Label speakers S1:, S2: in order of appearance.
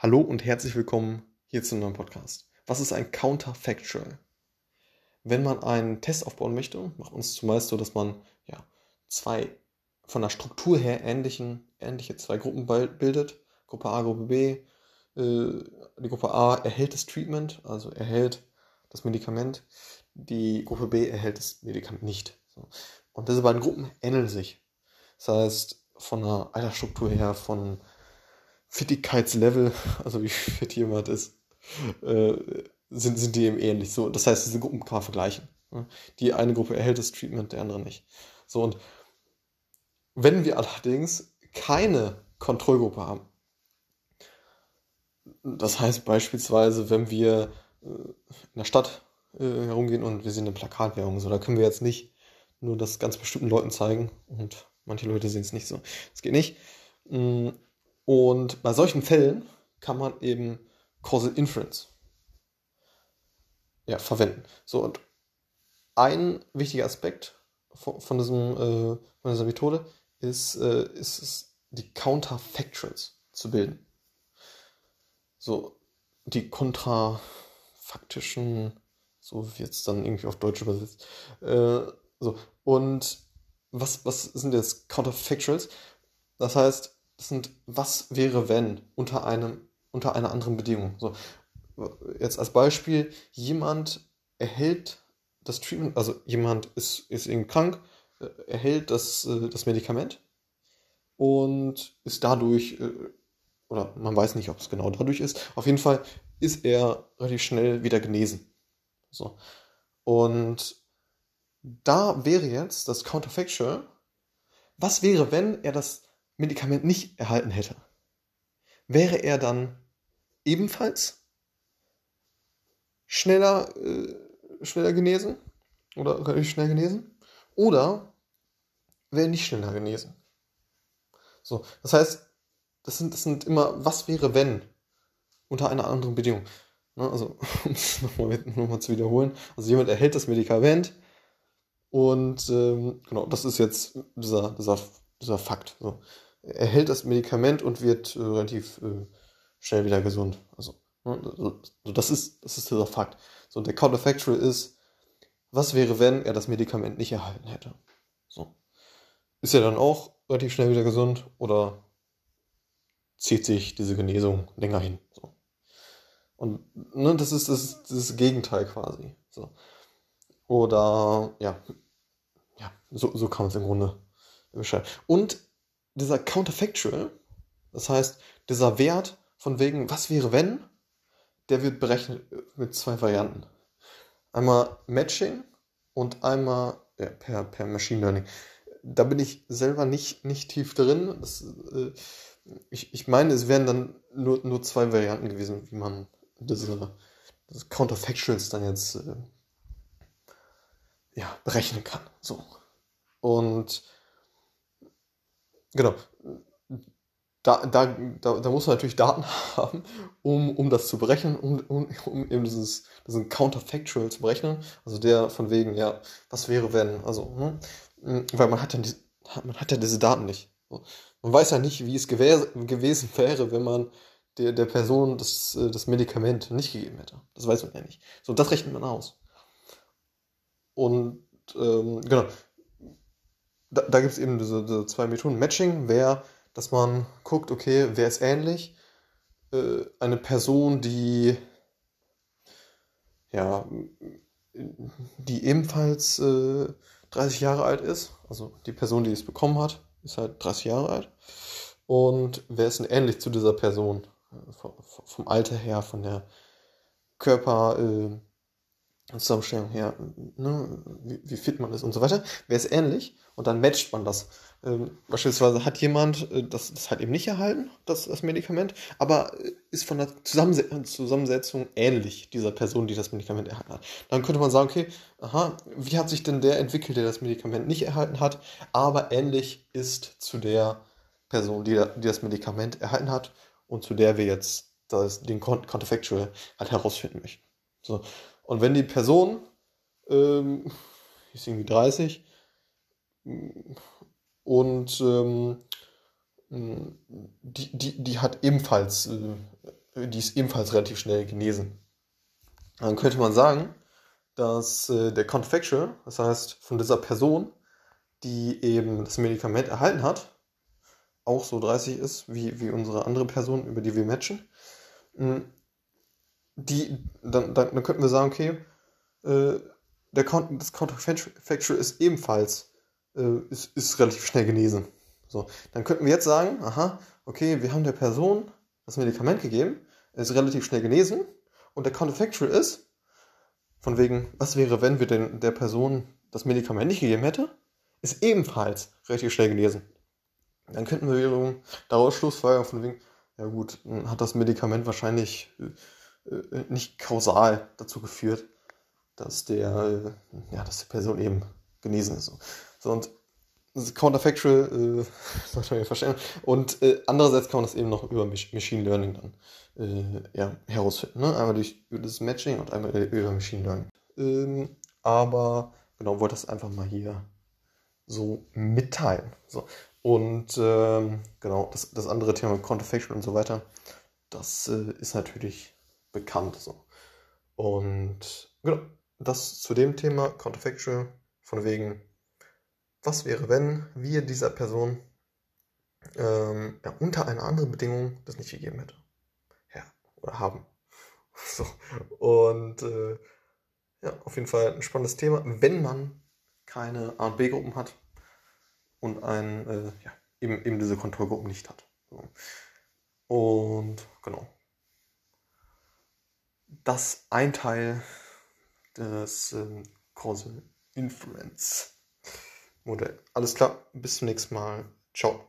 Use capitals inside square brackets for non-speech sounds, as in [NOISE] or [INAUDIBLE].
S1: Hallo und herzlich willkommen hier zu einem neuen Podcast. Was ist ein Counterfactual? Wenn man einen Test aufbauen möchte, macht es zumeist so, dass man ja, zwei von der Struktur her ähnlichen, ähnliche zwei Gruppen bildet. Gruppe A, Gruppe B. Äh, die Gruppe A erhält das Treatment, also erhält das Medikament. Die Gruppe B erhält das Medikament nicht. Und diese beiden Gruppen ähneln sich. Das heißt, von der Altersstruktur her, von Fittigkeitslevel, [LAUGHS] also wie fit jemand ist, äh, sind, sind die eben ähnlich. So, das heißt, diese Gruppen kann man vergleichen. Ne? Die eine Gruppe erhält das Treatment, der andere nicht. So, und wenn wir allerdings keine Kontrollgruppe haben, das heißt beispielsweise, wenn wir äh, in der Stadt äh, herumgehen und wir sehen eine Plakatwerbung, so, da können wir jetzt nicht nur das ganz bestimmten Leuten zeigen und manche Leute sehen es nicht so. Das geht nicht. Und bei solchen Fällen kann man eben Causal Inference ja, verwenden. So, und ein wichtiger Aspekt von, von, diesem, äh, von dieser Methode ist, äh, ist es, die Counterfactuals zu bilden. So, die kontrafaktischen, so wird es dann irgendwie auf Deutsch übersetzt. Äh, so, und was, was sind jetzt Counterfactuals? Das heißt, das sind, was wäre, wenn unter einem, unter einer anderen Bedingung. So, jetzt als Beispiel, jemand erhält das Treatment, also jemand ist, ist irgendwie krank, äh, erhält das, äh, das Medikament und ist dadurch, äh, oder man weiß nicht, ob es genau dadurch ist, auf jeden Fall ist er relativ schnell wieder genesen. So. Und da wäre jetzt das Counterfactual, was wäre, wenn er das Medikament nicht erhalten hätte, wäre er dann ebenfalls schneller, äh, schneller genesen oder relativ schnell genesen oder wäre nicht schneller genesen. So, das heißt, das sind, das sind immer, was wäre, wenn unter einer anderen Bedingung. Ne, also, [LAUGHS] um es nochmal noch zu wiederholen, also jemand erhält das Medikament und ähm, genau, das ist jetzt dieser, dieser, dieser Fakt. So erhält das Medikament und wird äh, relativ äh, schnell wieder gesund. Also, ne, so, das, ist, das ist dieser Fakt. So, der Counterfactual ist, was wäre, wenn er das Medikament nicht erhalten hätte? So. Ist er dann auch relativ schnell wieder gesund oder zieht sich diese Genesung länger hin? So. Und ne, das, ist, das das Gegenteil quasi. So. Oder ja, ja, so, so kann man es im Grunde beschreiben. Und dieser Counterfactual, das heißt, dieser Wert von wegen, was wäre wenn, der wird berechnet mit zwei Varianten. Einmal Matching und einmal ja, per, per Machine Learning. Da bin ich selber nicht, nicht tief drin. Das, äh, ich, ich meine, es wären dann nur, nur zwei Varianten gewesen, wie man diese, diese Counterfactuals dann jetzt äh, ja, berechnen kann. So. Und Genau. Da, da, da, da muss man natürlich Daten [LAUGHS] haben, um, um das zu berechnen, um, um, um eben dieses, diesen Counterfactual zu berechnen. Also der von wegen, ja, was wäre, wenn, also, hm, hm weil man hat ja, man hat ja diese Daten nicht. Man weiß ja nicht, wie es gewesen, gewesen wäre, wenn man der, der Person das, äh, das Medikament nicht gegeben hätte. Das weiß man ja nicht. So, das rechnet man aus. Und ähm, genau, da, da gibt es eben diese, diese, zwei Methoden. Matching wäre, dass man guckt, okay, wer ist ähnlich? Äh, eine Person, die ja, die ebenfalls äh, 30 Jahre alt ist, also die Person, die es bekommen hat, ist halt 30 Jahre alt. Und wer ist denn ähnlich zu dieser Person? Äh, vom, Alter her, von der Körper, äh, Zusammenstellung her, ne, wie, wie, fit man ist und so weiter, wäre es ähnlich und dann matcht man das. Ähm, beispielsweise hat jemand äh, das, das halt eben nicht erhalten, das, das Medikament, aber äh, ist von der Zusammense Zusammensetzung ähnlich dieser Person, die das Medikament erhalten hat. Dann könnte man sagen, okay, aha, wie hat sich denn der entwickelt, der das Medikament nicht erhalten hat, aber ähnlich ist zu der Person, die, die das Medikament erhalten hat und zu der wir jetzt das, den Counterfactual halt herausfinden möchten. So. Und wenn die Person, ähm, [LAUGHS] ist irgendwie 30, und ähm, die, die, die hat ebenfalls äh, die ist ebenfalls relativ schnell genesen. Dann könnte man sagen, dass äh, der Counterfactual, das heißt von dieser Person, die eben das Medikament erhalten hat, auch so 30 ist wie, wie unsere andere Person, über die wir matchen. Die, dann, dann, dann könnten wir sagen, okay, äh, der Count, das Counterfactual ist ebenfalls äh, ist, ist relativ schnell genesen. So, dann könnten wir jetzt sagen, aha, okay, wir haben der Person das Medikament gegeben, ist relativ schnell genesen und der Counterfactual ist, von wegen, was wäre, wenn wir den, der Person das Medikament nicht gegeben hätte, ist ebenfalls relativ schnell genesen. Dann könnten wir wiederum daraus Schlussfolgerung von wegen, ja gut, hat das Medikament wahrscheinlich äh, äh, nicht kausal dazu geführt, dass der, äh, ja, dass die Person eben genesen ist. So, und Counterfactual, äh, [LAUGHS] sollte man ja verstehen. Und äh, andererseits kann man das eben noch über Machine Learning dann äh, ja, herausfinden. Ne? Einmal durch das Matching und einmal über Machine Learning. Ähm, aber genau, wollte das einfach mal hier so mitteilen. So. Und ähm, genau, das, das andere Thema Counterfactual und so weiter, das äh, ist natürlich bekannt. So. Und genau, das zu dem Thema Counterfactual, von wegen was wäre, wenn wir dieser Person ähm, ja, unter einer anderen Bedingung das nicht gegeben hätte? Ja, oder haben. [LAUGHS] So. Und äh, ja, auf jeden Fall ein spannendes Thema, wenn man keine A- und B-Gruppen hat und ein, äh, ja, eben, eben diese Kontrollgruppen nicht hat. So. Und genau. Das ein Teil des ähm, Causal Inference. Modell. Alles klar, bis zum nächsten Mal. Ciao.